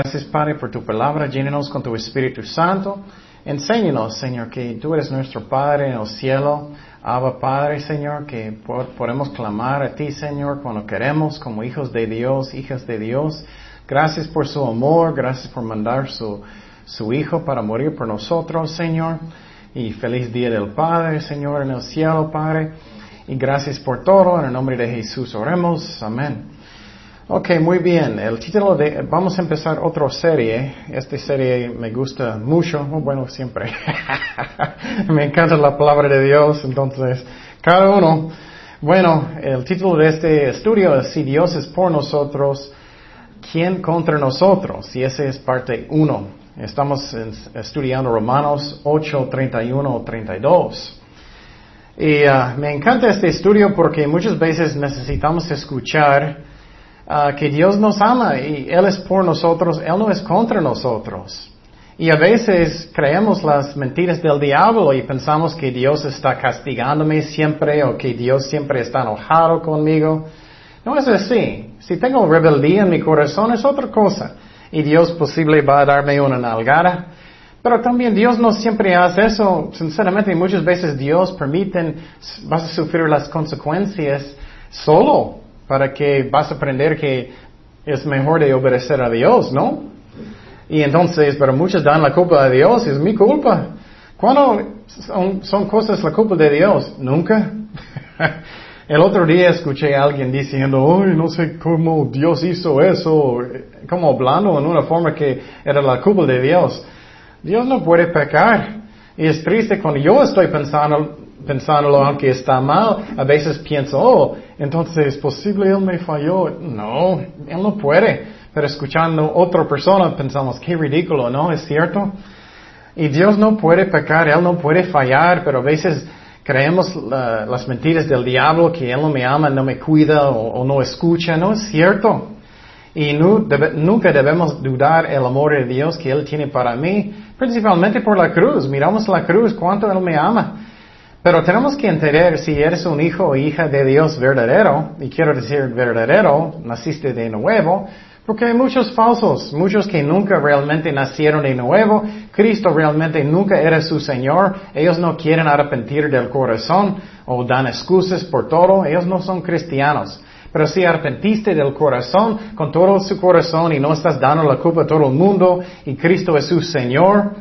Gracias, Padre, por tu palabra. Llénenos con tu Espíritu Santo. Enséñanos, Señor, que tú eres nuestro Padre en el cielo. Abba, Padre, Señor, que podemos clamar a ti, Señor, cuando queremos, como hijos de Dios, hijas de Dios. Gracias por su amor. Gracias por mandar su, su Hijo para morir por nosotros, Señor. Y feliz día del Padre, Señor, en el cielo, Padre. Y gracias por todo. En el nombre de Jesús oremos. Amén. Ok, muy bien. El título de, vamos a empezar otra serie. Esta serie me gusta mucho. bueno, siempre. me encanta la palabra de Dios. Entonces, cada uno. Bueno, el título de este estudio es Si Dios es por nosotros, ¿quién contra nosotros? Y ese es parte uno. Estamos estudiando Romanos 8, 31, 32. Y uh, me encanta este estudio porque muchas veces necesitamos escuchar uh, que Dios nos ama y Él es por nosotros, Él no es contra nosotros. Y a veces creemos las mentiras del diablo y pensamos que Dios está castigándome siempre o que Dios siempre está enojado conmigo. No es así. Si tengo rebeldía en mi corazón es otra cosa. Y Dios posible va a darme una nalgada. Pero también Dios no siempre hace eso. Sinceramente, muchas veces Dios permite, vas a sufrir las consecuencias solo para que vas a aprender que es mejor de obedecer a Dios, ¿no? Y entonces, pero muchos dan la culpa a Dios, es mi culpa. ¿Cuándo son, cosas la culpa de Dios? Nunca. El otro día escuché a alguien diciendo, ay, no sé cómo Dios hizo eso, como hablando en una forma que era la culpa de Dios. Dios no puede pecar. Y es triste cuando yo estoy pensando, pensándolo aunque está mal, a veces pienso, oh, entonces es posible Él me falló. No, Él no puede. Pero escuchando otra persona pensamos, qué ridículo, ¿no? ¿Es cierto? Y Dios no puede pecar, Él no puede fallar, pero a veces creemos las mentiras del diablo, que Él no me ama, no me cuida o, no escucha. No es cierto. Y nunca debemos dudar el amor de Dios que Él tiene para mí, principalmente por la cruz. Miramos la cruz, cuánto Él me ama. Pero tenemos que entender si eres un hijo o hija de Dios verdadero, y quiero decir verdadero, naciste de nuevo, porque hay muchos falsos, muchos que nunca realmente nacieron de nuevo, Cristo realmente nunca era su Señor, ellos no quieren arrepentir del corazón o dan excusas por todo, ellos no son cristianos. Pero si arrepentiste del corazón, con todo su corazón y no estás dando la culpa a todo el mundo y Cristo es su Señor,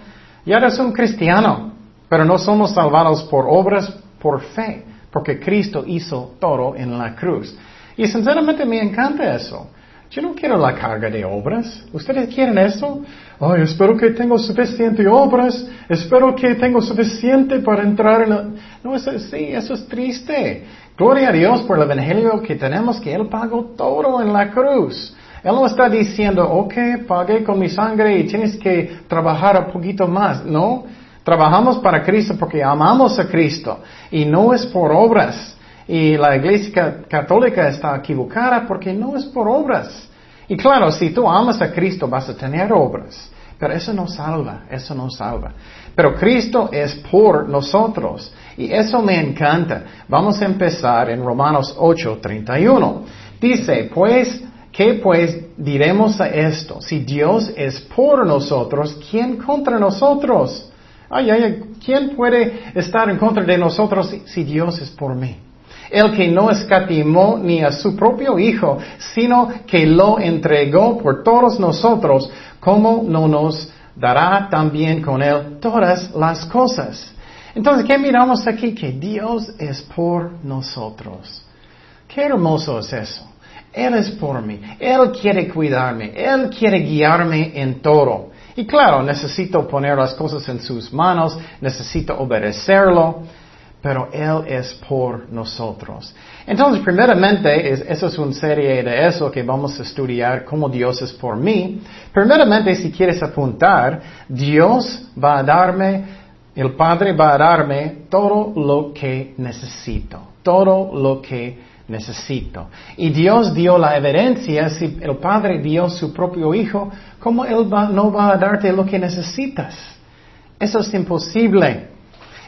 ya eres un cristiano. Pero no somos salvados por obras, por fe, porque Cristo hizo todo en la cruz. Y sinceramente me encanta eso. Yo no quiero la carga de obras. ¿Ustedes quieren eso? Ay, espero que tengo suficiente obras. Espero que tengo suficiente para entrar en... La... No es así, eso es triste. Gloria a Dios por el Evangelio que tenemos, que Él pagó todo en la cruz. Él no está diciendo, ok, pagué con mi sangre y tienes que trabajar un poquito más. No, Trabajamos para Cristo porque amamos a Cristo y no es por obras. Y la iglesia católica está equivocada porque no es por obras. Y claro, si tú amas a Cristo vas a tener obras. Pero eso no salva, eso no salva. Pero Cristo es por nosotros. Y eso me encanta. Vamos a empezar en Romanos 8, 31. Dice, pues, ¿qué pues diremos a esto? Si Dios es por nosotros, ¿quién contra nosotros? Ay, ay, ¿quién puede estar en contra de nosotros si, Dios es por mí? El que no escatimó ni a su propio Hijo, sino que lo entregó por todos nosotros, ¿cómo no nos dará también con Él todas las cosas? Entonces, ¿qué miramos aquí? Que Dios es por nosotros. Qué hermoso es eso. Él es por mí. Él quiere cuidarme. Él quiere guiarme en todo. Y claro, necesito poner las cosas en sus manos, necesito obedecerlo, pero Él es por nosotros. Entonces, primeramente, es, eso es una serie de eso que vamos a estudiar, cómo Dios es por mí. Primeramente, si quieres apuntar, Dios va a darme, el Padre va a darme todo lo que necesito, todo lo que necesito. Y Dios dio la evidencia, si el Padre dio su propio Hijo, ¿cómo Él no va a darte lo que necesitas? Eso es imposible.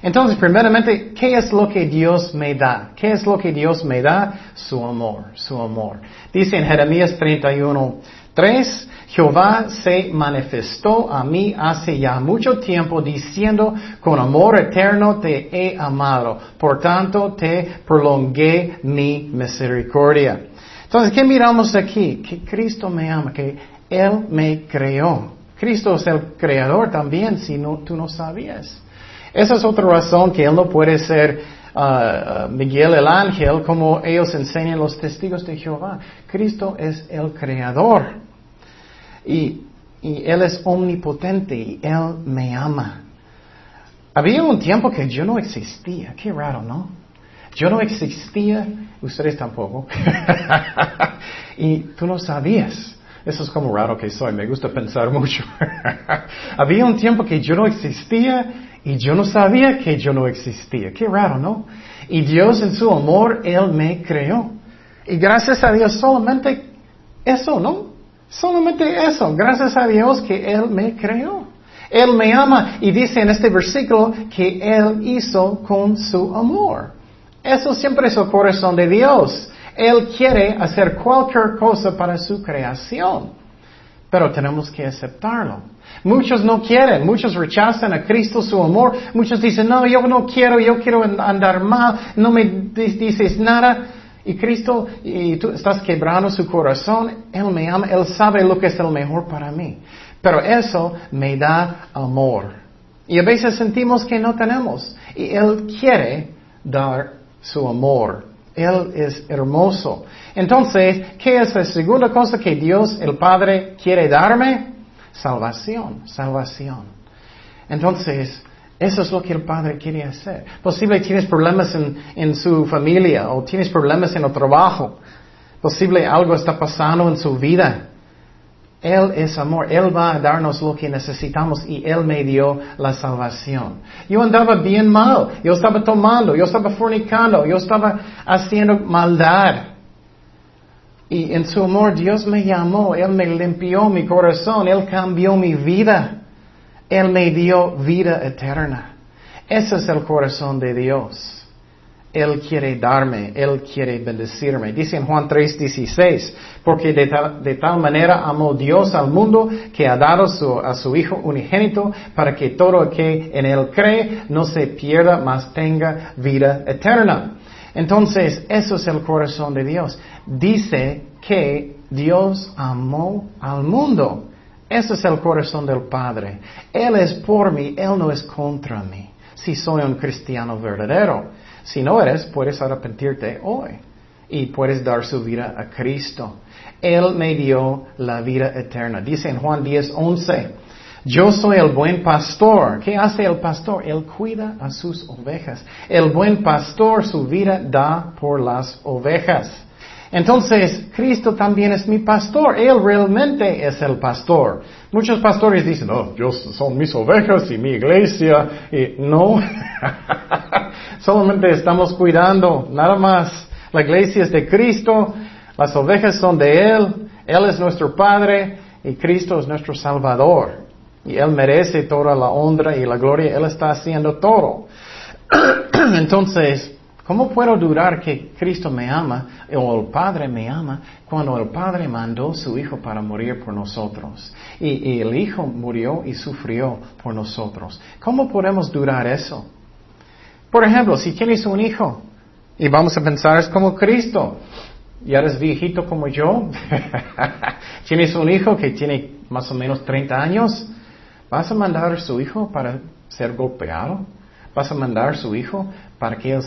Entonces, primeramente, ¿qué es lo que Dios me da? ¿Qué es lo que Dios me da? Su amor, su amor. Dice en Jeremías 31, Tres, Jehová se manifestó a mí hace ya mucho tiempo diciendo, con amor eterno te he amado, por tanto te prolongué mi misericordia. Entonces, ¿qué miramos aquí? Que Cristo me ama, que Él me creó. Cristo es el creador también, si no, tú no sabías. Esa es otra razón que Él no puede ser uh, uh, Miguel el ángel como ellos enseñan los testigos de Jehová. Cristo es el creador. Y, y Él es omnipotente y Él me ama. Había un tiempo que yo no existía. Qué raro, ¿no? Yo no existía, ustedes tampoco. y tú no sabías. Eso es como raro que soy, me gusta pensar mucho. Había un tiempo que yo no existía y yo no sabía que yo no existía. Qué raro, ¿no? Y Dios en su amor, Él me creó. Y gracias a Dios solamente eso, ¿no? Solamente eso. Gracias a Dios que Él me creó. Él me ama y dice en este versículo que Él hizo con su amor. Eso siempre es el corazón de Dios. Él quiere hacer cualquier cosa para su creación. Pero tenemos que aceptarlo. Muchos no quieren, muchos rechazan a Cristo su amor, muchos dicen, no, yo no quiero, yo quiero andar mal, no me dices nada. Y Cristo, y tú estás quebrando su corazón, Él me ama, Él sabe lo que es el mejor para mí. Pero eso me da amor. Y a veces sentimos que no tenemos. Y Él quiere dar su amor. Él es hermoso. Entonces, ¿qué es la segunda cosa que Dios, el Padre, quiere darme? Salvación, salvación. Entonces, eso es lo que el Padre quiere hacer. Posible tienes problemas en, en su familia o tienes problemas en el trabajo. Posible algo está pasando en su vida. Él es amor, Él va a darnos lo que necesitamos y Él me dio la salvación. Yo andaba bien mal, yo estaba tomando, yo estaba fornicando, yo estaba haciendo maldad. Y en su amor Dios me llamó, Él me limpió mi corazón, Él cambió mi vida, Él me dio vida eterna. Ese es el corazón de Dios. Él quiere darme, Él quiere bendecirme. Dice en Juan 3:16, porque de tal, manera amó Dios al mundo que ha dado a su Hijo unigénito para que todo el que en Él cree no se pierda, mas tenga vida eterna. Entonces, eso es el corazón de Dios. Dice que Dios amó al mundo. Ese es el corazón del Padre. Él es por mí, Él no es contra mí. Si soy un cristiano verdadero. Si no eres, puedes arrepentirte hoy y puedes dar su vida a Cristo. Él me dio la vida eterna. Dice en Juan 10, 11, yo soy el buen pastor. ¿Qué hace el pastor? Él cuida a sus ovejas. El buen pastor su vida da por las ovejas. Entonces, Cristo también es mi pastor. Él realmente es el pastor. Muchos pastores dicen, oh, Dios son mis ovejas y mi iglesia. Y no, solamente estamos cuidando, nada más. La iglesia es de Cristo, las ovejas son de Él, Él es nuestro Padre y Cristo es nuestro Salvador. Y Él merece toda la honra y la gloria, Él está haciendo todo. Entonces, ¿Cómo puedo durar que Cristo me ama o el Padre me ama cuando el Padre mandó su Hijo para morir por nosotros? Y, el Hijo murió y sufrió por nosotros. ¿Cómo podemos durar eso? Por ejemplo, si tienes un hijo y vamos a pensar es como Cristo, y eres viejito como yo, tienes un hijo que tiene más o menos 30 años, ¿vas a mandar a su hijo para ser golpeado? ¿Vas a mandar a su hijo para que él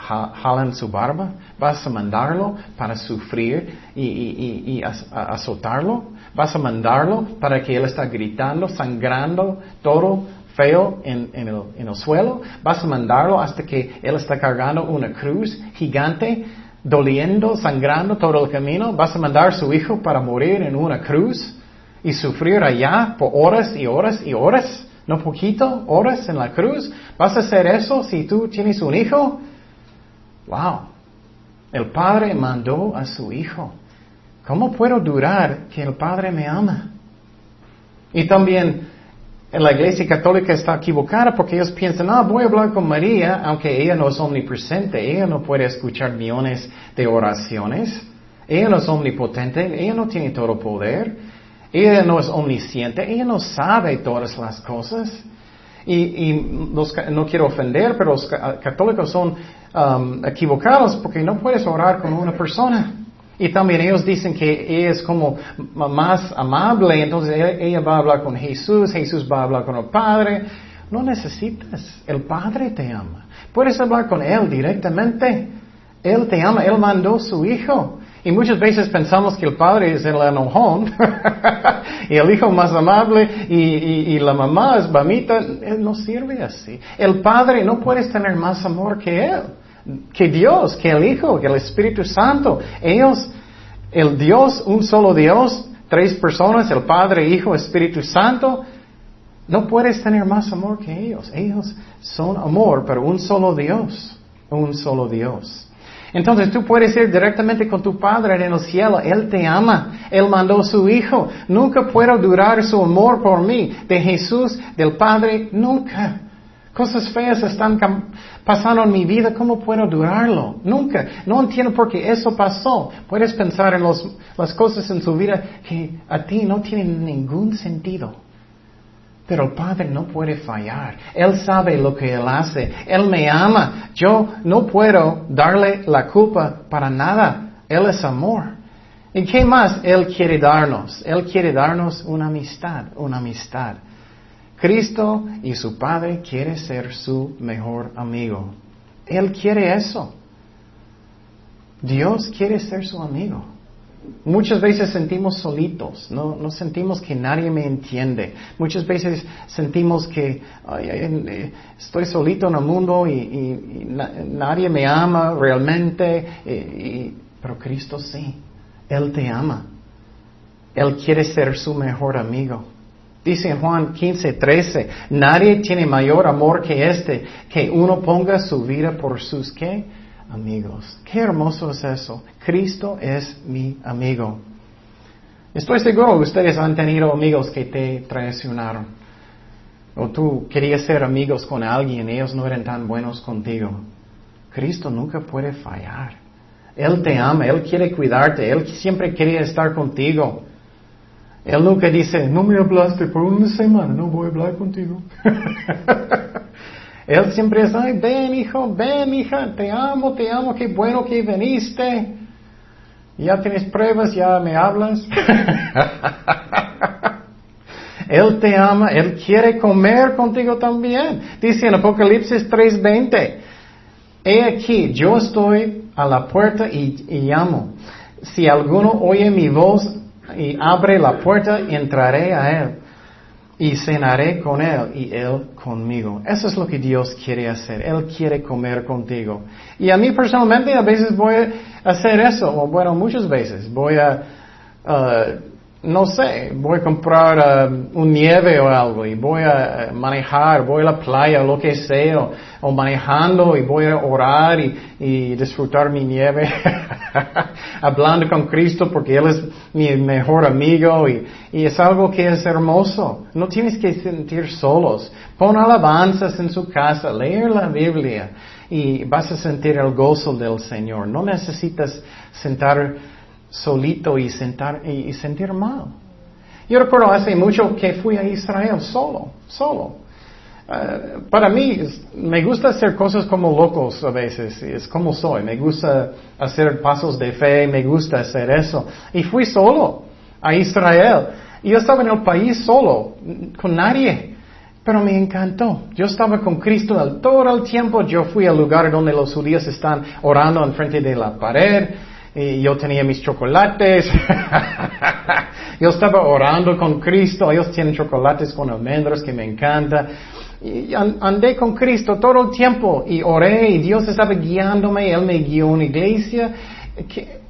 jalan su barba, vas a mandarlo para sufrir y, azotarlo, vas a mandarlo para que él está gritando, sangrando, todo feo en, el, en el suelo, vas a mandarlo hasta que él está cargando una cruz gigante, doliendo, sangrando todo el camino, vas a mandar a su hijo para morir en una cruz y sufrir allá por horas y horas y horas, no poquito, horas en la cruz. ¿Vas a hacer eso si tú tienes un hijo? Wow. El Padre mandó a su Hijo. ¿Cómo puedo durar que el Padre me ama? Y también la Iglesia Católica está equivocada porque ellos piensan, ah, voy a hablar con María, aunque ella no es omnipresente, ella no puede escuchar millones de oraciones. Ella no es omnipotente, ella no tiene todo poder, ella no es omnisciente, ella no sabe todas las cosas. Y, no quiero ofender, pero los católicos son um, equivocados porque no puedes orar con una persona. Y también ellos dicen que ella es como más amable, entonces ella va a hablar con Jesús, Jesús va a hablar con el Padre. No necesitas, el Padre te ama. Puedes hablar con Él directamente. Él te ama, Él mandó su Hijo. Y muchas veces pensamos que el padre es el enojón y el hijo más amable y, la mamá es mamita. No sirve así. El padre no puedes tener más amor que él, que Dios, que el hijo, que el Espíritu Santo. Ellos, el Dios, un solo Dios, tres personas, el Padre, Hijo, Espíritu Santo. No puedes tener más amor que ellos. Ellos son amor, pero un solo Dios. Un solo Dios. Entonces tú puedes ir directamente con tu Padre en el cielo. Él te ama. Él mandó a su Hijo. Nunca puedo durar su amor por mí. De Jesús, del Padre, nunca. Cosas feas están pasando en mi vida. ¿Cómo puedo durarlo? Nunca. No entiendo por qué eso pasó. Puedes pensar en las cosas en su vida que a ti no tienen ningún sentido. Pero el Padre no puede fallar. Él sabe lo que Él hace. Él me ama. Yo no puedo darle la culpa para nada. Él es amor. ¿Y qué más Él quiere darnos? Él quiere darnos una amistad, una amistad. Cristo y su Padre quiere ser su mejor amigo. Él quiere eso. Dios quiere ser su amigo. Muchas veces sentimos solitos, no, no, sentimos que nadie me entiende. Muchas veces sentimos que eh, estoy solito en el mundo y, nadie me ama realmente, eh, pero Cristo sí, Él te ama. Él quiere ser su mejor amigo. Dice Juan 15, 13, nadie tiene mayor amor que este, que uno ponga su vida por sus qué? amigos. Qué hermoso es eso. Cristo es mi amigo. Estoy seguro que ustedes han tenido amigos que te traicionaron. O tú querías ser amigos con alguien y ellos no eran tan buenos contigo. Cristo nunca puede fallar. Él te ama, Él quiere cuidarte, Él siempre quiere estar contigo. Él nunca dice, no me hablaste por una semana, no voy a hablar contigo. Él siempre es, ay, ven hijo, ven hija, te amo, te amo, qué bueno que viniste. Ya tienes pruebas, ya me hablas. él te ama, Él quiere comer contigo también. Dice en Apocalipsis 3:20, he aquí, yo estoy a la puerta y, y llamo. Si alguno oye mi voz y abre la puerta, entraré a Él y cenaré con Él y Él conmigo. Eso es lo que Dios quiere hacer. Él quiere comer contigo. Y a mí personalmente a veces voy a hacer eso, o bueno, muchas veces voy a, uh, no sé, voy a comprar uh, un nieve o algo y voy a uh, manejar, voy a la playa o lo que sea, o, manejando y voy a orar y, disfrutar mi nieve, hablando con Cristo porque Él es mi mejor amigo y, y es algo que es hermoso. No tienes que sentir solos. Pon alabanzas en su casa, leer la Biblia y vas a sentir el gozo del Señor. No necesitas sentar solito y, sentar, y, sentir mal. Yo recuerdo hace mucho que fui a Israel solo, solo. Eh, para mí me gusta hacer cosas como locos a veces, es como soy, me gusta hacer pasos de fe, me gusta hacer eso. Y fui solo a Israel. Y yo estaba en el país solo, con nadie. Pero me encantó. Yo estaba con Cristo todo el tiempo. Yo fui al lugar donde los judíos están orando enfrente de la pared y yo tenía mis chocolates. yo estaba orando con Cristo. Ellos tienen chocolates con almendras que me encanta. Y andé con Cristo todo el tiempo y oré y Dios estaba guiándome. Él me guió a una iglesia que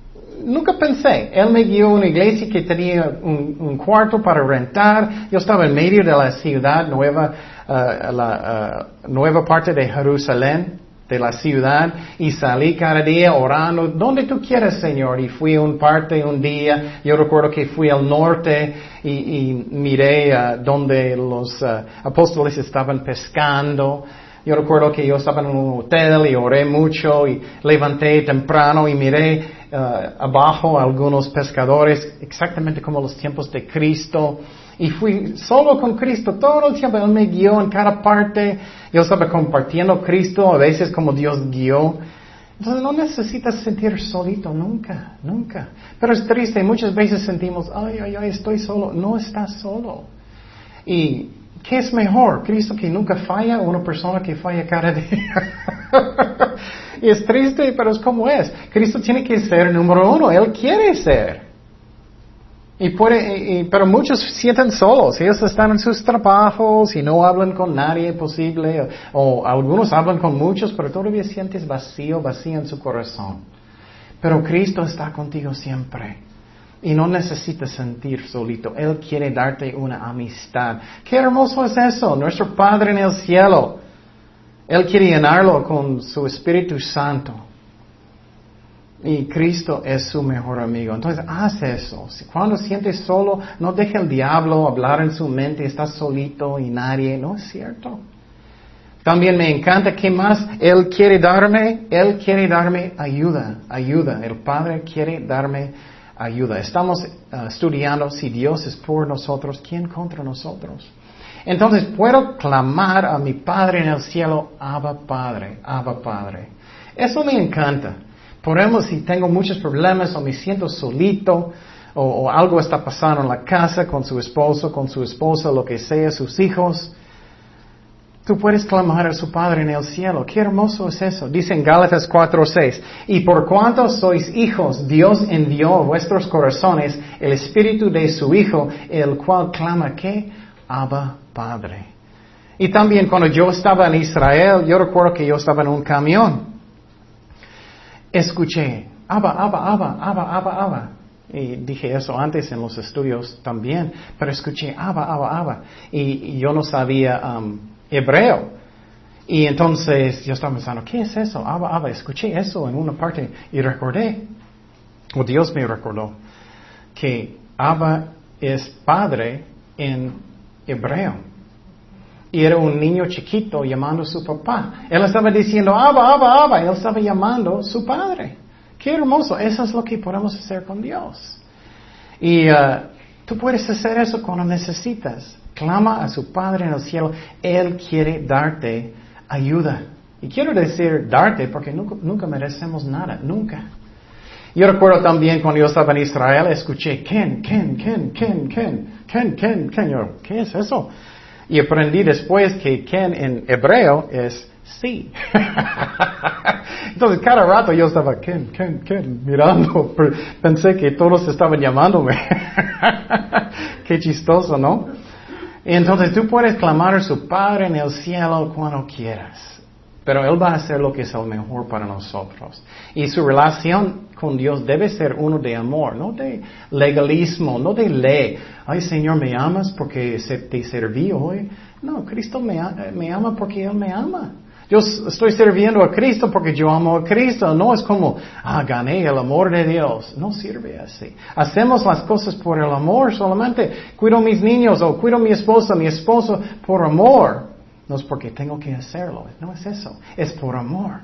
nunca pensé. Él me guió a una iglesia que tenía un, cuarto para rentar. Yo estaba en medio de la ciudad nueva, uh, la uh, nueva parte de Jerusalén de la ciudad y salí cada día orando, donde tú quieras, Señor. Y fui un parte un día, yo recuerdo que fui al norte y, miré uh, donde los uh, apóstoles estaban pescando. Yo recuerdo que yo estaba en un hotel y oré mucho y levanté temprano y miré uh, abajo algunos pescadores, exactamente como los tiempos de Cristo. Y fui solo con Cristo todo el tiempo. Él me guió en cada parte. Yo estaba compartiendo Cristo, a veces como Dios guió. Entonces no necesitas sentir solito nunca, nunca. Pero es triste, muchas veces sentimos, ay, ay, ay, estoy solo. No estás solo. ¿Y qué es mejor? ¿Cristo que nunca falla o una persona que falla cada día? y es triste, pero es como es. Cristo tiene que ser número uno, Él quiere ser. Y puede, pero muchos sienten solos, ellos están en sus trabajos y no hablan con nadie posible, o, algunos hablan con muchos, pero todavía sientes vacío, vacío en su corazón. Pero Cristo está contigo siempre. Y no necesitas sentir solito. Él quiere darte una amistad. Qué hermoso es eso. Nuestro Padre en el cielo. Él quiere llenarlo con su Espíritu Santo. Y Cristo es su mejor amigo. Entonces, haz eso. Cuando sientes solo, no deje el diablo hablar en su mente, estás solito y nadie. No es cierto. También me encanta que más Él quiere darme, Él quiere darme ayuda, ayuda. El Padre quiere darme ayuda. Estamos uh, estudiando si Dios es por nosotros, ¿quién contra nosotros? Entonces puedo clamar a mi Padre en el cielo, Abba Padre, Abba Padre. Eso me encanta. Podemos, si tengo muchos problemas o me siento solito o, o, algo está pasando en la casa con su esposo, con su esposa, lo que sea, sus hijos, tú puedes clamar a su Padre en el cielo. Qué hermoso es eso. Dice en Gálatas 4:6, y por cuanto sois hijos, Dios envió a vuestros corazones el espíritu de su Hijo, el cual clama que Abba Padre. Y también cuando yo estaba en Israel, yo recuerdo que yo estaba en un camión escuché, Abba, Abba, Abba, Abba, Abba, Abba. Y dije eso antes en los estudios también, pero escuché Abba, Abba, Abba. Y, yo no sabía um, hebreo. Y entonces yo estaba pensando, ¿qué es eso? Abba, Abba. Escuché eso en una parte y recordé, o Dios me recordó, que Abba es padre en hebreo. Y era un niño chiquito llamando a su papá. Él estaba diciendo, Abba, Abba, Abba. Él estaba llamando a su padre. Qué hermoso. Eso es lo que podemos hacer con Dios. Y uh, tú puedes hacer eso cuando necesitas. Clama a su Padre en el cielo. Él quiere darte ayuda. Y quiero decir darte porque nunca, nunca merecemos nada. Nunca. Yo recuerdo también cuando yo estaba en Israel, escuché Ken, Ken, Ken, Ken, Ken, Ken, Ken, Ken. Yo, ¿qué es eso? Y aprendí después que Ken en hebreo es sí. Entonces cada rato yo estaba Ken, Ken, Ken, mirando. Pensé que todos estaban llamándome. Qué chistoso, ¿no? Entonces tú puedes clamar a su Padre en el cielo cuando quieras. Pero Él va a hacer lo que es el mejor para nosotros. Y su relación con Dios debe ser uno de amor, no de legalismo, no de ley. Ay Señor, ¿me amas porque te serví hoy? No, Cristo me, me ama porque Él me ama. Yo estoy sirviendo a Cristo porque yo amo a Cristo. No es como, ah, gané el amor de Dios. No sirve así. Hacemos las cosas por el amor solamente. Cuido a mis niños o cuido a mi esposa, mi esposo por amor. No es porque tengo que hacerlo, no es eso, es por amor.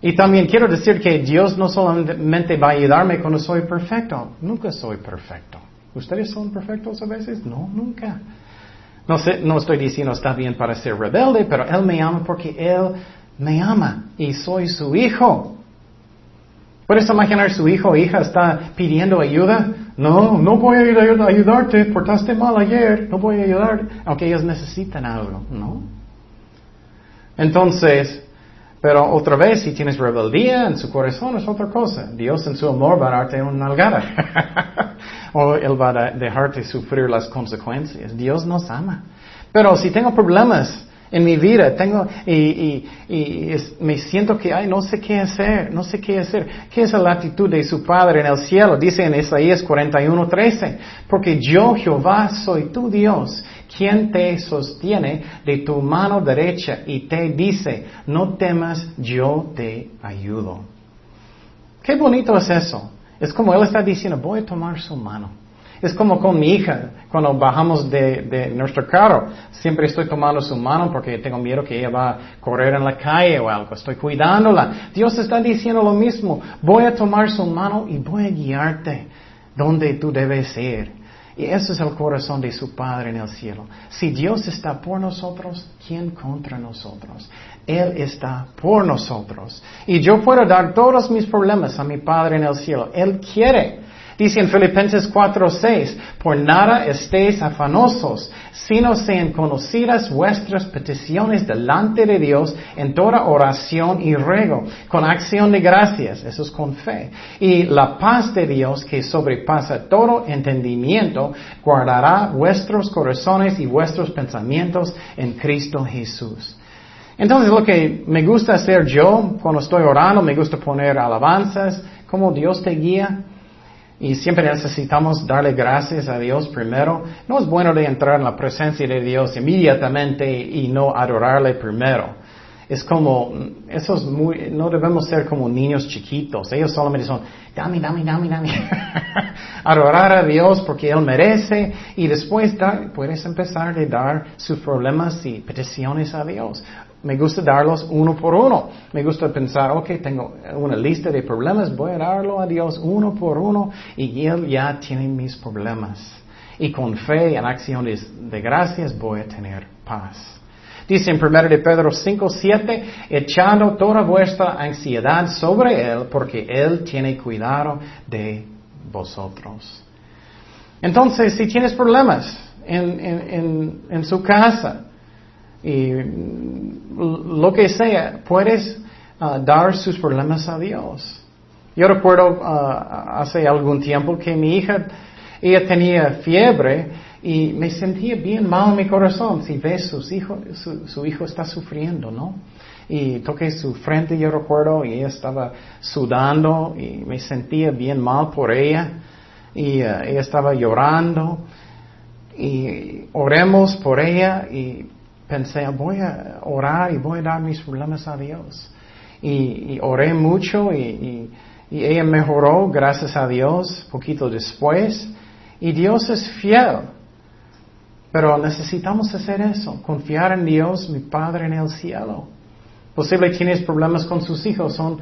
Y también quiero decir que Dios no solamente va a ayudarme cuando soy perfecto, nunca soy perfecto. ¿Ustedes son perfectos a veces? No, nunca. No, sé, no estoy diciendo está bien para ser rebelde, pero Él me ama porque Él me ama y soy su hijo. ¿Puedes imaginar su hijo o hija está pidiendo ayuda? No, no voy a ayudarte, portaste mal ayer, no voy a ayudar, aunque ellos necesitan algo, ¿no? Entonces, pero otra vez, si tienes rebeldía en su corazón, es otra cosa. Dios en su amor va a darte una nalgada. o Él va a dejarte sufrir las consecuencias. Dios nos ama. Pero si tengo problemas, en mi vida. Tengo, y, me siento que, ay, no sé qué hacer, no sé qué hacer. ¿Qué es la actitud de su Padre en el cielo? Dice en Isaías 41, 13. Porque yo, Jehová, soy tu Dios, quien te sostiene de tu mano derecha y te dice, no temas, yo te ayudo. Qué bonito es eso. Es como Él está diciendo, voy a tomar su mano. Es como con mi hija, cuando bajamos de, nuestro carro. Siempre estoy tomando su mano porque tengo miedo que ella va a correr en la calle o algo. Estoy cuidándola. Dios está diciendo lo mismo. Voy a tomar su mano y voy a guiarte donde tú debes ir. Y ese es el corazón de su Padre en el cielo. Si Dios está por nosotros, ¿quién contra nosotros? Él está por nosotros. Y yo puedo dar todos mis problemas a mi Padre en el cielo. Él quiere. Dice en Filipenses 4:6, por nada estéis afanosos, sino sean conocidas vuestras peticiones delante de Dios en toda oración y ruego, con acción de gracias, eso es con fe. Y la paz de Dios que sobrepasa todo entendimiento, guardará vuestros corazones y vuestros pensamientos en Cristo Jesús. Entonces lo que me gusta hacer yo cuando estoy orando, me gusta poner alabanzas, como Dios te guía. Y siempre necesitamos darle gracias a Dios primero. No es bueno de entrar en la presencia de Dios inmediatamente y no adorarle primero. Es como, eso es muy, no debemos ser como niños chiquitos. Ellos solamente son, dame, dame, dame, dame. Adorar a Dios porque Él merece y después puedes empezar a dar sus problemas y peticiones a Dios. Me gusta darlos uno por uno. Me gusta pensar, ok, tengo una lista de problemas, voy a darlo a Dios uno por uno y Él ya tiene mis problemas. Y con fe en acciones de gracias voy a tener paz. Dice en 1 de Pedro 5, 7, echando toda vuestra ansiedad sobre Él, porque Él tiene cuidado de vosotros. Entonces, si tienes problemas en, en, en su casa, y lo que sea, puedes uh, dar sus problemas a Dios. Yo recuerdo uh, hace algún tiempo que mi hija, ella tenía fiebre y me sentía bien mal en mi corazón. Si ves sus hijos, su, hijo está sufriendo, ¿no? Y toqué su frente, yo recuerdo, y ella estaba sudando y me sentía bien mal por ella. Y uh, ella estaba llorando. Y oremos por ella y pensé, voy a orar y voy a dar mis problemas a Dios. Y, oré mucho y, ella mejoró, gracias a Dios, poquito después. Y Dios es fiel. Pero necesitamos hacer eso, confiar en Dios, mi Padre en el cielo. Posible tienes problemas con sus hijos, son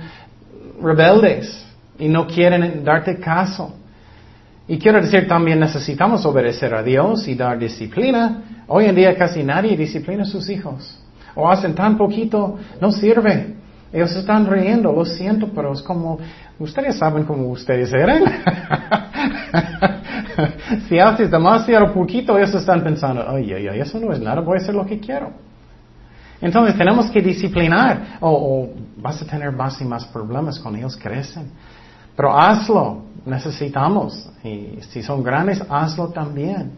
rebeldes y no quieren darte caso. Y quiero decir, también necesitamos obedecer a Dios y dar disciplina. Hoy en día casi nadie disciplina a sus hijos. O hacen tan poquito, no sirve. Ellos están riendo, lo siento, pero es como, ustedes saben cómo ustedes eran. si haces demasiado poquito, ellos están pensando, ay, ay, ay, eso no es nada, voy a hacer lo que quiero. Entonces tenemos que disciplinar, o, o vas a tener más y más problemas con ellos crecen. Pero hazlo, necesitamos. Y si son grandes, hazlo también.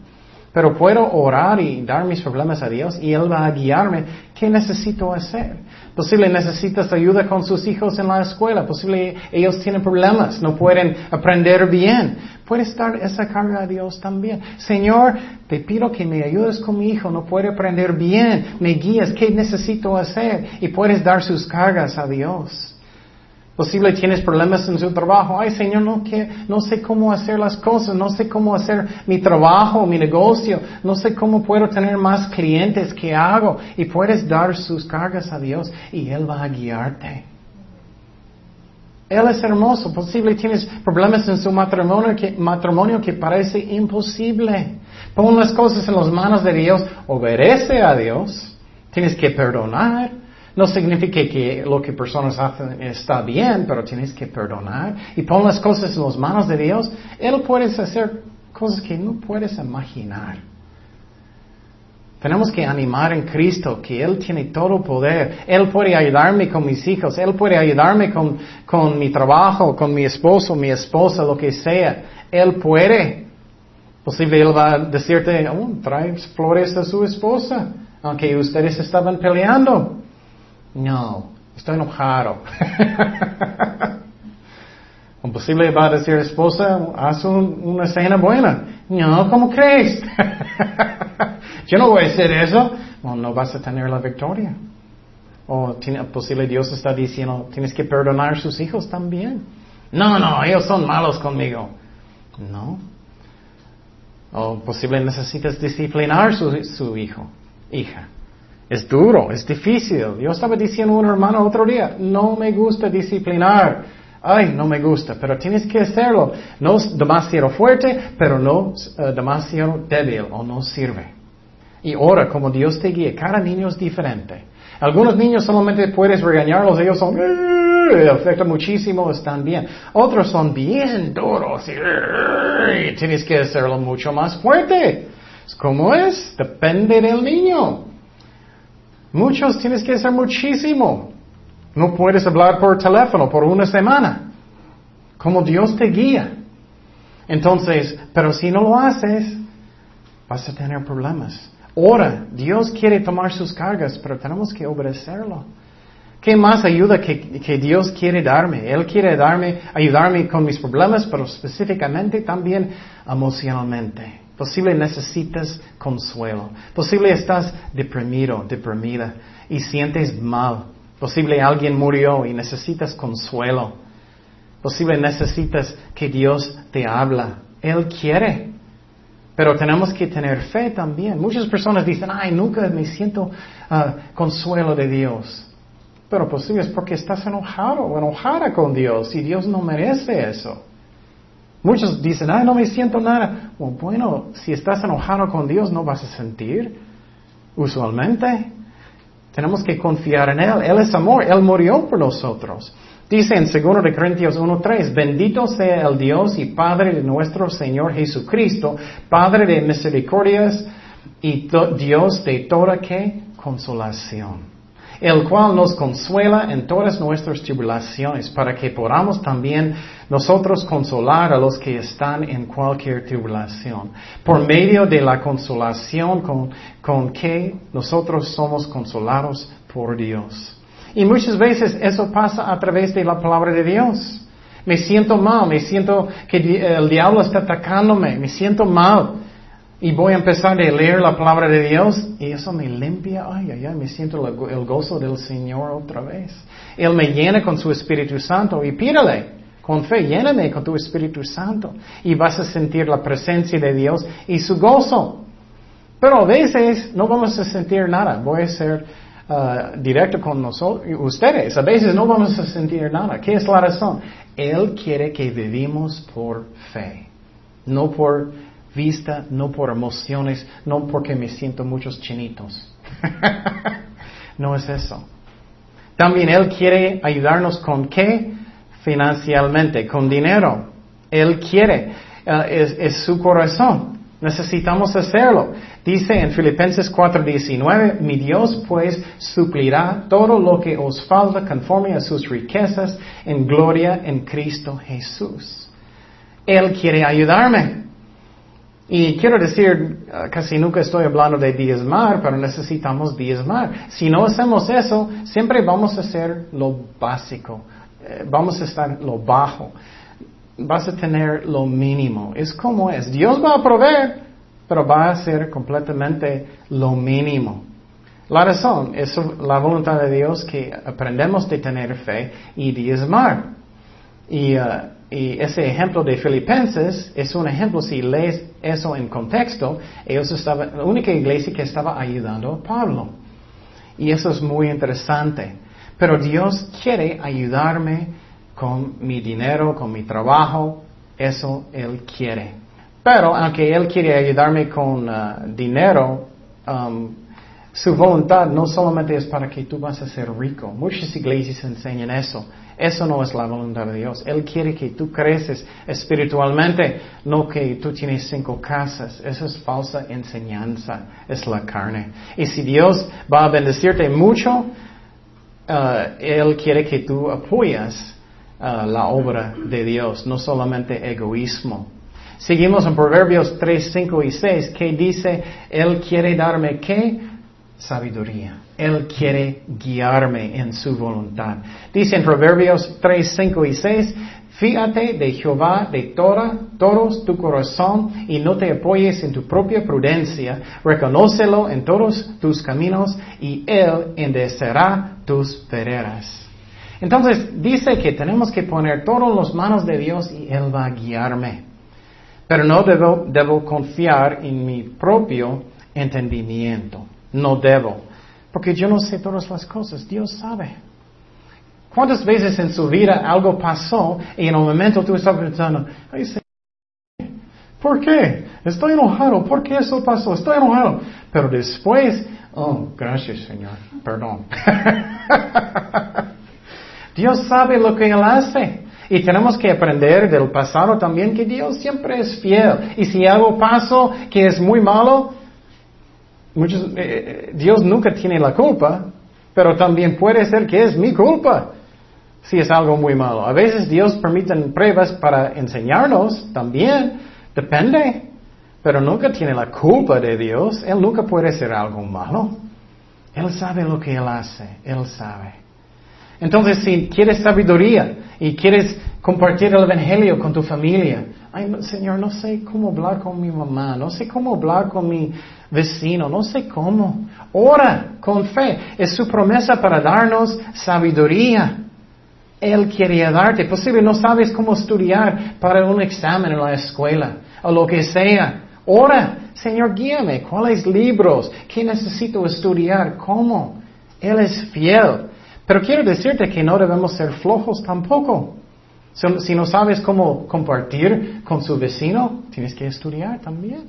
Pero puedo orar y dar mis problemas a Dios y Él va a guiarme. ¿Qué necesito hacer? Posible necesitas ayuda con sus hijos en la escuela. Posible ellos tienen problemas, no pueden aprender bien. Puedes dar esa carga a Dios también. Señor, te pido que me ayudes con mi hijo, no puede aprender bien. Me guías, ¿qué necesito hacer? Y puedes dar sus cargas a Dios. Posible tienes problemas en su trabajo. Ay, Señor, no, que, no sé cómo hacer las cosas, no sé cómo hacer mi trabajo, mi negocio, no sé cómo puedo tener más clientes, ¿qué hago? Y puedes dar sus cargas a Dios y Él va a guiarte. Él es hermoso. Posible tienes problemas en su matrimonio que, matrimonio que parece imposible. Pon las cosas en las manos de Dios, obedece a Dios. Tienes que perdonar. No significa que lo que personas hacen está bien, pero tienes que perdonar y pon las cosas en las manos de Dios. Él puede hacer cosas que no puedes imaginar. Tenemos que animar en Cristo que Él tiene todo poder. Él puede ayudarme con mis hijos. Él puede ayudarme con, con mi trabajo, con mi esposo, mi esposa, lo que sea. Él puede. Posible Él va a decirte, oh, trae flores a su esposa, aunque ustedes estaban peleando. No, estoy enojado. o posible va a decir esposa, haz una cena buena. No, ¿cómo crees? Yo no voy a hacer eso. No vas a tener la victoria. O posible Dios está diciendo, tienes que perdonar a sus hijos también. No, no, ellos son malos conmigo. No. O posible necesitas disciplinar su, su hijo, hija. Es duro, es difícil. Yo estaba diciendo a un hermano otro día, no me gusta disciplinar. Ay, no me gusta, pero tienes que hacerlo. No es demasiado fuerte, pero no eh, demasiado débil o no sirve. Y ahora, como Dios te guía, cada niño es diferente. Algunos niños solamente puedes regañarlos, ellos son, afecta muchísimo, están bien. Otros son bien duros y tienes que hacerlo mucho más fuerte. ¿Cómo es? Depende del niño. Muchos tienes que hacer muchísimo. No puedes hablar por teléfono por una semana. Como Dios te guía. Entonces, pero si no lo haces, vas a tener problemas. Ahora, Dios quiere tomar sus cargas, pero tenemos que obedecerlo. ¿Qué más ayuda que, que, Dios quiere darme? Él quiere darme, ayudarme con mis problemas, pero específicamente también emocionalmente. Posible necesitas consuelo. Posible estás deprimido, deprimida y sientes mal. Posible alguien murió y necesitas consuelo. Posible necesitas que Dios te habla. Él quiere. Pero tenemos que tener fe también. Muchas personas dicen, ay, nunca me siento ah, consuelo de Dios. Pero posible es porque estás enojado o enojada con Dios y Dios no merece eso. Muchos dicen, ay, no me siento nada. Bueno, si estás enojado con Dios no vas a sentir. Usualmente. Tenemos que confiar en Él. Él es amor. Él murió por nosotros. Dice en 2 de Corintios 1.3, bendito sea el Dios y Padre de nuestro Señor Jesucristo, Padre de misericordias y Dios de toda que consolación el cual nos consuela en todas nuestras tribulaciones, para que podamos también nosotros consolar a los que están en cualquier tribulación, por medio de la consolación con, con que nosotros somos consolados por Dios. Y muchas veces eso pasa a través de la palabra de Dios. Me siento mal, me siento que el diablo está atacándome, me siento mal y voy a empezar a leer la palabra de Dios y eso me limpia, ay, ay, ay, me siento el gozo del Señor otra vez. Él me llena con su Espíritu Santo y pídale con fe, lléname con tu Espíritu Santo y vas a sentir la presencia de Dios y su gozo. Pero a veces no vamos a sentir nada, voy a ser uh, directo con nosotros, ustedes, a veces no vamos a sentir nada. ¿Qué es la razón? Él quiere que vivimos por fe, no por vista, no por emociones, no porque me siento muchos chinitos. no es eso. También Él quiere ayudarnos con qué? Financialmente, con dinero. Él quiere. Eh, es, es, su corazón. Necesitamos hacerlo. Dice en Filipenses 4:19, mi Dios pues suplirá todo lo que os falta conforme a sus riquezas en gloria en Cristo Jesús. Él quiere ayudarme. Y quiero decir, ah, casi nunca estoy hablando de diezmar, pero necesitamos diezmar. Si no hacemos eso, siempre vamos a hacer lo básico, eh, vamos a estar lo bajo, vas a tener lo mínimo. Es como es. Dios va a proveer, pero va a ser completamente lo mínimo. La razón es la voluntad de Dios que aprendemos de tener fe y diezmar. Y ah, y ese ejemplo de Filipenses es un ejemplo, si lees eso en contexto, ellos estaban, la única iglesia que estaba ayudando a Pablo. Y eso es muy interesante. Pero Dios quiere ayudarme con mi dinero, con mi trabajo, eso Él quiere. Pero aunque Él quiere ayudarme con uh, dinero, um, su voluntad no solamente es para que tú vas a ser rico. Muchas iglesias enseñan eso. Eso no es la voluntad de Dios. Él quiere que tú creces espiritualmente, no que tú tienes cinco casas. Eso es falsa enseñanza, es la carne. Y si Dios va a bendecirte mucho, uh, Él quiere que tú apoyas uh, la obra de Dios, no solamente egoísmo. Seguimos en Proverbios 3, 5 y 6, que dice, Él quiere darme qué? Sabiduría. Él quiere guiarme en su voluntad. Dice en Proverbios 3, 5 y 6, Fíjate de Jehová de toda, todos tu corazón y no te apoyes en tu propia prudencia. Reconócelo en todos tus caminos y Él endecerá tus veredas. Entonces dice que tenemos que poner todas las manos de Dios y Él va a guiarme. Pero no debo, debo confiar en mi propio entendimiento. No debo. Porque yo no sé todas las cosas. Dios sabe. ¿Cuántas veces en su vida algo pasó y en un momento tú estabas pensando, ay, ¿por qué? Estoy enojado. ¿Por qué eso pasó? Estoy enojado. Pero después, oh, gracias Señor, perdón. Dios sabe lo que Él hace. Y tenemos que aprender del pasado también que Dios siempre es fiel. Y si algo pasó que es muy malo, muchos, eh, eh, Dios nunca tiene la culpa, pero también puede ser que es mi culpa si es algo muy malo. A veces Dios permite pruebas para enseñarnos también, depende, pero nunca tiene la culpa de Dios. Él nunca puede hacer algo malo. Él sabe lo que Él hace, Él sabe. Entonces, si quieres sabiduría y quieres compartir el Evangelio con tu familia, ay, Señor, no sé cómo hablar con mi mamá, no sé cómo hablar con mi vecino, no sé cómo. Ora con fe. Es su promesa para darnos sabiduría. Él quería darte. Posible no sabes cómo estudiar para un examen en la escuela o lo que sea. Ora, Señor, guíame. ¿Cuáles libros? ¿Qué necesito estudiar? ¿Cómo? Él es fiel. Pero quiero decirte que no debemos ser flojos tampoco. Si no sabes cómo compartir con su vecino, tienes que estudiar también.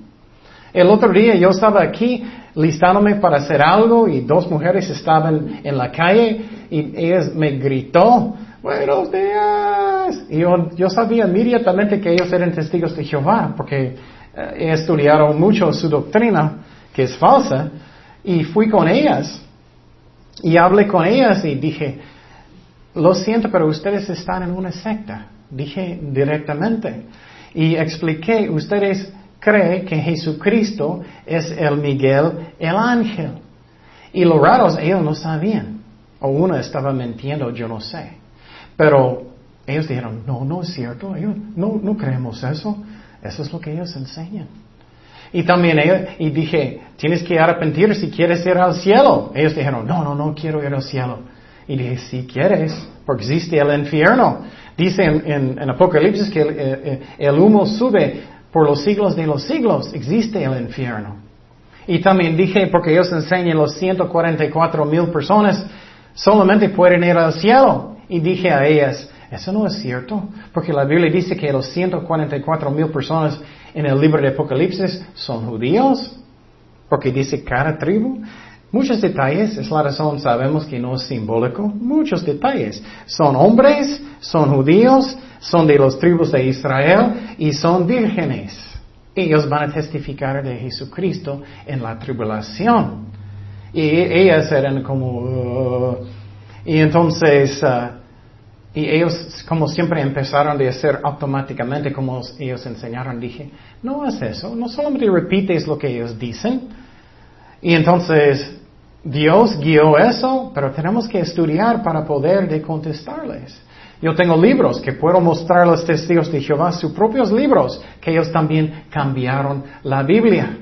El otro día yo estaba aquí listándome para hacer algo y dos mujeres estaban en la calle y ellas me gritó, buenos días. Y yo, sabía inmediatamente que ellos eran testigos de Jehová porque eh, he estudiado mucho su doctrina, que es falsa, y fui con ellas y hablé con ellas y dije, lo siento, pero ustedes están en una secta. Dije directamente. Y expliqué, ustedes creen que Jesucristo es el Miguel, el ángel. Y los raros, ellos no sabían. O uno estaba mintiendo, yo no sé. Pero ellos dijeron, no, no es cierto, ellos, no, no creemos eso. Eso es lo que ellos enseñan. Y también ellos, y dije, tienes que arrepentir si quieres ir al cielo. Ellos dijeron, no, no, no quiero ir al cielo. Y dije, si quieres, porque existe el infierno. Dice en, Apocalipsis que el, eh, el, humo sube por los siglos de los siglos. Existe el infierno. Y también dije, porque ellos enseñan los 144 mil personas solamente pueden ir al cielo. Y dije a ellas, eso no es cierto, porque la Biblia dice que los 144 mil personas en el libro de Apocalipsis son judíos, porque dice cada tribu. Muchos detalles, es la razón, sabemos que no es simbólico, muchos detalles. Son hombres, son judíos, son de los tribus de Israel y son vírgenes. Ellos van a testificar de Jesucristo en la tribulación. Y ellas eran como... Uh, y entonces... Uh, y ellos, como siempre, empezaron a hacer automáticamente como ellos enseñaron. Dije, no es eso, no solamente repites lo que ellos dicen. Y entonces, Dios guió eso, pero tenemos que estudiar para poder de contestarles. Yo tengo libros que puedo mostrar a los testigos de Jehová, sus propios libros, que ellos también cambiaron la Biblia.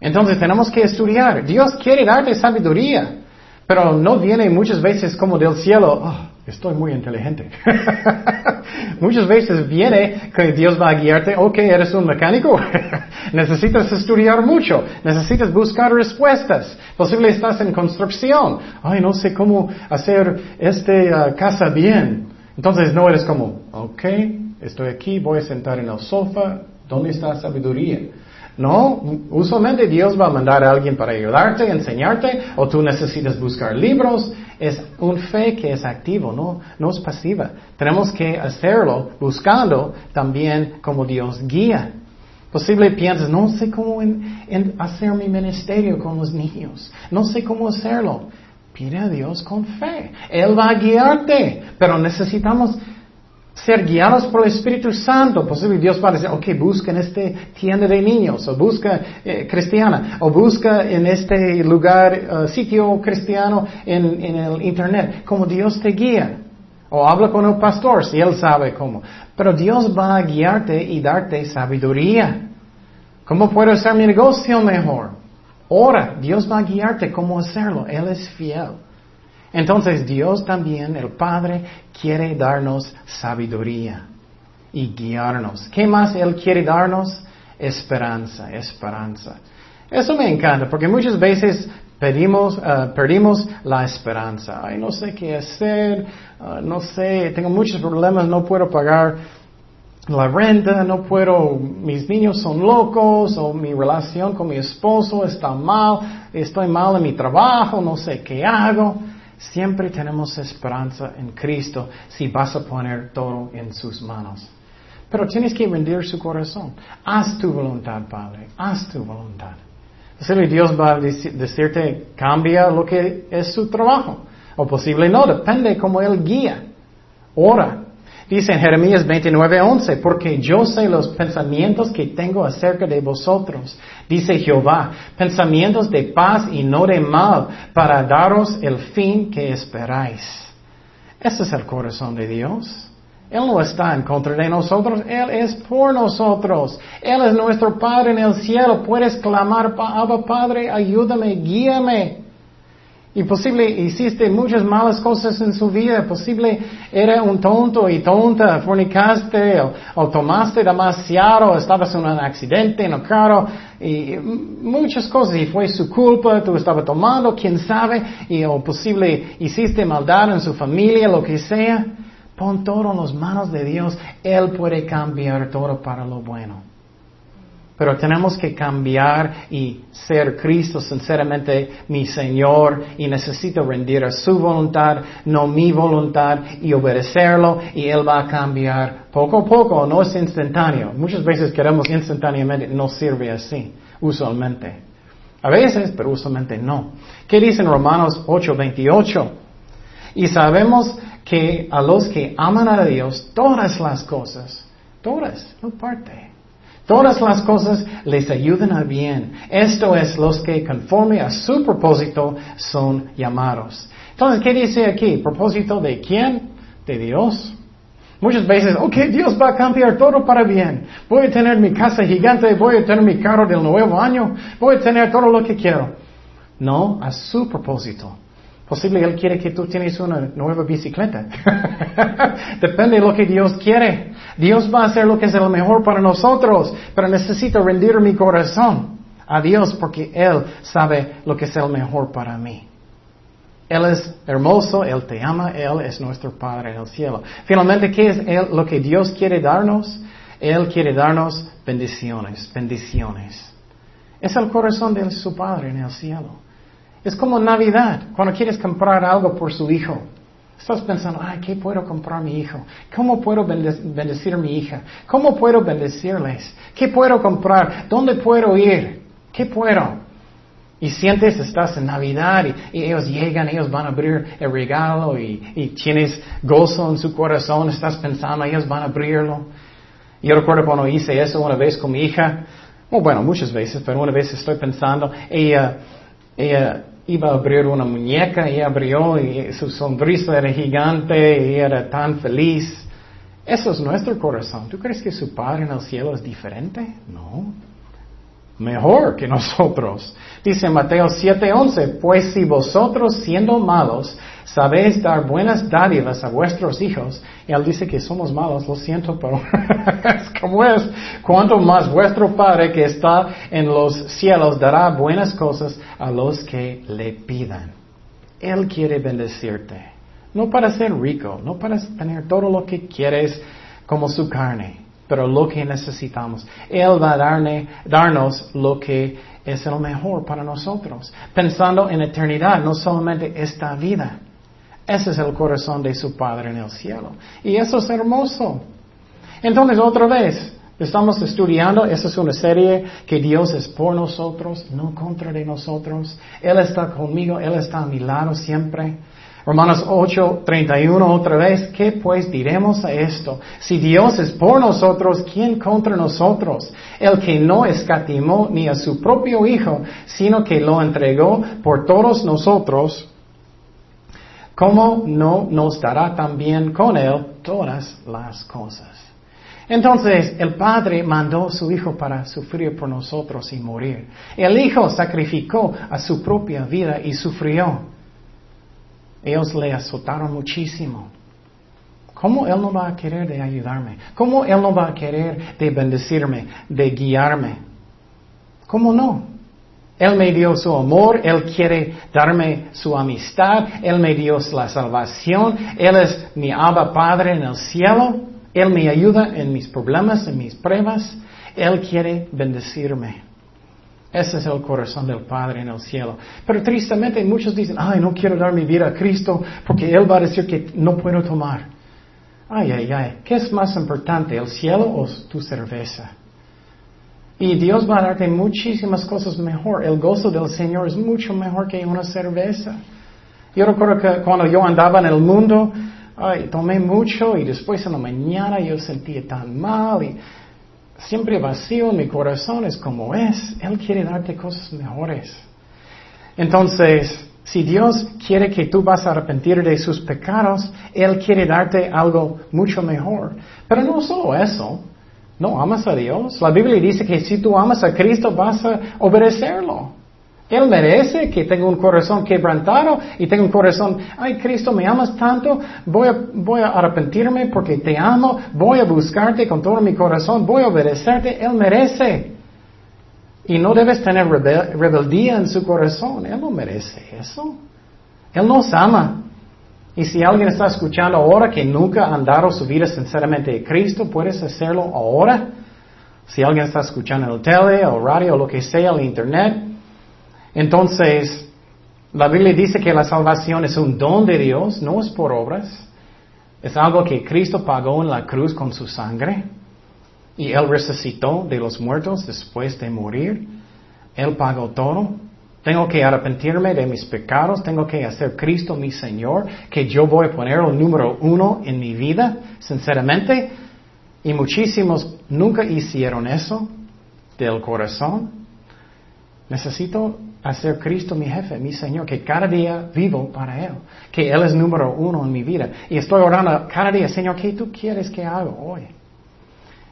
Entonces tenemos que estudiar. Dios quiere darte sabiduría, pero no viene muchas veces como del cielo. Oh, Estoy muy inteligente. Muchas veces viene que Dios va a guiarte, ok, eres un mecánico, necesitas estudiar mucho, necesitas buscar respuestas, posible estás en construcción, ay, no sé cómo hacer esta casa bien. Entonces no eres como, ok, estoy aquí, voy a sentar en el sofá, ¿dónde está sabiduría? No, usualmente Dios va a mandar a alguien para ayudarte, enseñarte, o tú necesitas buscar libros. Es un fe que es activo, no, no es pasiva. Tenemos que hacerlo buscando también como Dios guía. Posible piensas, no sé cómo hacer mi ministerio con los niños, no sé cómo hacerlo. Pide a Dios con fe. Él va a guiarte, pero necesitamos ser guiados por el Espíritu Santo. Posible Dios va a decir, ok, busca en este tienda de niños, o busca eh, cristiana, o busca en este lugar, eh, sitio cristiano en, en, el Internet, como Dios te guía. O habla con el pastor si él sabe cómo. Pero Dios va a guiarte y darte sabiduría. ¿Cómo puedo hacer mi negocio mejor? Ora, Dios va a guiarte cómo hacerlo. Él es fiel. Entonces Dios también, el Padre, quiere darnos sabiduría. y guiarnos. ¿Qué más Él quiere darnos? Esperanza, esperanza. Eso me encanta, porque muchas veces pedimos, uh, perdimos la esperanza. Ay, no sé qué hacer, uh, no sé, tengo muchos problemas, no puedo pagar la renta, no puedo, mis niños son locos, o mi relación con mi esposo está mal, estoy mal en mi trabajo, no sé qué hago. Siempre tenemos esperanza en Cristo si vas a poner todo en sus manos. Pero tienes que rendir su corazón. Haz tu voluntad, Padre. Haz tu voluntad. Posible Dios va a decirte, cambia lo que es su trabajo. O posible no, depende cómo Él guía. Ora. Dice en Jeremías 29:11, porque yo sé los pensamientos que tengo acerca de vosotros, dice Jehová, pensamientos de paz y no de mal, para daros el fin que esperáis. Ese es el corazón de Dios. Él no está en contra de nosotros, Él es por nosotros. Él es nuestro Padre en el cielo. Puedes clamar, Abba Padre, ayúdame, guíame. Y posible hiciste muchas malas cosas en su vida, posible era un tonto y tonta, fornicaste o, tomaste demasiado, estabas en un accidente en el carro y muchas cosas y fue su culpa, tú estabas tomando, quién sabe, y o posible hiciste maldad en su familia, lo que sea. Pon todo en las manos de Dios. Él puede cambiar todo para lo bueno. Pero tenemos que cambiar y ser Cristo sinceramente mi Señor y necesito rendir a su voluntad, no mi voluntad y obedecerlo y Él va a cambiar poco a poco, no es instantáneo. Muchas veces queremos instantáneamente, no sirve así, usualmente. A veces, pero usualmente no. ¿Qué dice en Romanos 8:28? Y sabemos que a los que aman a Dios, todas las cosas, todas, no parte, todas las cosas les ayudan a bien. Esto es los que conforme a su propósito son llamados. Entonces, ¿qué dice aquí? ¿Propósito de quién? De Dios. Muchas veces, ok, Dios va a cambiar todo para bien. Voy a tener mi casa gigante, voy a tener mi carro del nuevo año, voy a tener todo lo que quiero. No, a su propósito. Posible Él quiere que tú tienes una nueva bicicleta. Depende de lo que Dios quiere. Dios va a hacer lo que es lo mejor para nosotros, pero necesito rendir mi corazón a Dios porque Él sabe lo que es el mejor para mí. Él es hermoso, Él te ama, Él es nuestro Padre en el cielo. Finalmente, ¿qué es lo que Dios quiere darnos? Él quiere darnos bendiciones, bendiciones. Es el corazón de su Padre en el cielo. Es como Navidad, cuando quieres comprar algo por su hijo. Estás pensando, ay, ¿qué puedo comprar mi hijo? ¿Cómo puedo bendecir a mi hija? ¿Cómo puedo bendecirles? ¿Qué puedo comprar? ¿Dónde puedo ir? ¿Qué puedo? Y sientes, estás en Navidad y, ellos llegan, ellos van a abrir el regalo y, tienes gozo en su corazón, estás pensando, ellos van a abrirlo. Yo recuerdo cuando hice eso una vez con mi hija, bueno, muchas veces, pero una vez estoy pensando, ella, ella iba a abrir una muñeca y abrió y su sonrisa era gigante y era tan feliz. Eso es nuestro corazón. ¿Tú crees que su Padre en el cielo es diferente? No. Mejor que nosotros. Dice Mateo 7:11, pues si vosotros siendo malos sabéis dar buenas dádivas a vuestros hijos, él dice que somos malos, lo siento, pero es como es, cuanto más vuestro Padre que está en los cielos dará buenas cosas a los que le pidan. Él quiere bendecirte, no para ser rico, no para tener todo lo que quieres como su carne, pero lo que necesitamos. Él va a darnos lo que es lo mejor para nosotros, pensando en eternidad, no solamente esta vida. Ese es el corazón de su Padre en el cielo. Y eso es hermoso. Entonces, otra vez, estamos estudiando, esa es una serie que Dios es por nosotros, no contra de nosotros. Él está conmigo, Él está a mi lado siempre. Romanos 8, 31 otra vez, ¿qué pues diremos a esto? Si Dios es por nosotros, ¿quién contra nosotros? El que no escatimó ni a su propio Hijo, sino que lo entregó por todos nosotros, ¿cómo no nos dará también con Él todas las cosas? Entonces el Padre mandó a su Hijo para sufrir por nosotros y morir. El Hijo sacrificó a su propia vida y sufrió. Ellos le azotaron muchísimo. ¿Cómo Él no va a querer de ayudarme? ¿Cómo Él no va a querer de bendecirme, de guiarme? ¿Cómo no? Él me dio su amor, Él quiere darme su amistad, Él me dio la salvación, Él es mi Abba Padre en el cielo, Él me ayuda en mis problemas, en mis pruebas, Él quiere bendecirme. Ese es el corazón del Padre en el cielo. Pero tristemente muchos dicen, ay, no quiero dar mi vida a Cristo porque Él va a decir que no puedo tomar. Ay, ay, ay, ¿qué es más importante, el cielo o tu cerveza? Y Dios va a darte muchísimas cosas mejor. El gozo del Señor es mucho mejor que una cerveza. Yo recuerdo que cuando yo andaba en el mundo, tomé mucho y después en la mañana yo sentía tan mal siempre vacío mi corazón es como es. Él quiere darte cosas mejores. Entonces, si Dios quiere que tú vas a arrepentir de sus pecados, Él quiere darte algo mucho mejor. Pero no solo eso. No amas a Dios. La Biblia dice que si tú amas a Cristo vas a obedecerlo. Él merece que tenga un corazón quebrantado y tenga un corazón, ay Cristo, me amas tanto, voy a, voy a arrepentirme porque te amo, voy a buscarte con todo mi corazón, voy a obedecerte. Él merece. Y no debes tener rebeldía en su corazón. Él no merece eso. Él nos ama. Y si alguien está escuchando ahora que nunca ha andado su vida sinceramente de Cristo, puedes hacerlo ahora. Si alguien está escuchando en el tele, o radio, o lo que sea, el internet. Entonces, la Biblia dice que la salvación es un don de Dios, no es por obras. Es algo que Cristo pagó en la cruz con su sangre. Y Él resucitó de los muertos después de morir. Él pagó todo. Tengo que arrepentirme de mis pecados, tengo que hacer Cristo mi Señor, que yo voy a poner el número uno en mi vida, sinceramente. Y muchísimos nunca hicieron eso del corazón. Necesito hacer Cristo mi jefe, mi Señor, que cada día vivo para Él, que Él es número uno en mi vida. Y estoy orando cada día, Señor, ¿qué tú quieres que haga hoy?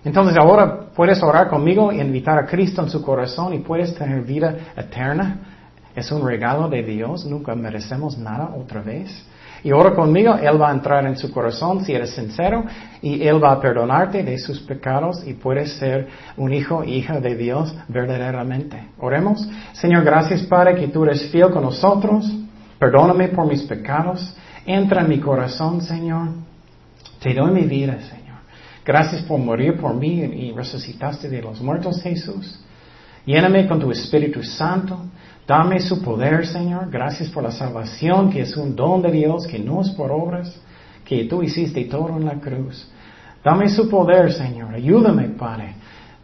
Entonces ahora puedes orar conmigo y invitar a Cristo en su corazón y puedes tener vida eterna es un regalo de Dios, nunca merecemos nada otra vez. Y ora conmigo, Él va a entrar en su corazón si eres sincero y Él va a perdonarte de sus pecados y puedes ser un hijo, hija de Dios verdaderamente. Oremos. Señor, gracias Padre que tú eres fiel con nosotros. Perdóname por mis pecados. Entra en mi corazón, Señor. Te doy mi vida, Señor. Gracias por morir por mí y resucitaste de los muertos, Jesús. Lléname con tu Espíritu Santo. Dame su poder, Señor. Gracias por la salvación, que es un don de Dios, que no es por obras, que tú hiciste todo en la cruz. Dame su poder, Señor. Ayúdame, Padre,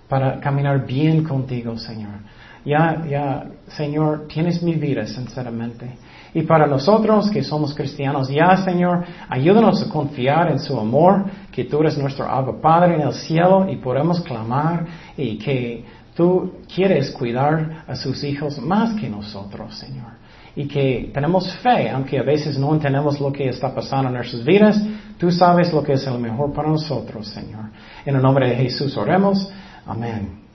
para caminar bien contigo, Señor. Ya, ya, Señor, tienes mi vida, sinceramente. Y para nosotros que somos cristianos, ya, Señor, ayúdanos a confiar en su amor, que tú eres nuestro Abba Padre en el cielo y podemos clamar y que Tú quieres cuidar a sus hijos más que nosotros, Señor. Y que tenemos fe, aunque a veces no entendemos lo que está pasando en nuestras vidas, tú sabes lo que es el mejor para nosotros, Señor. En el nombre de Jesús oremos. Amén.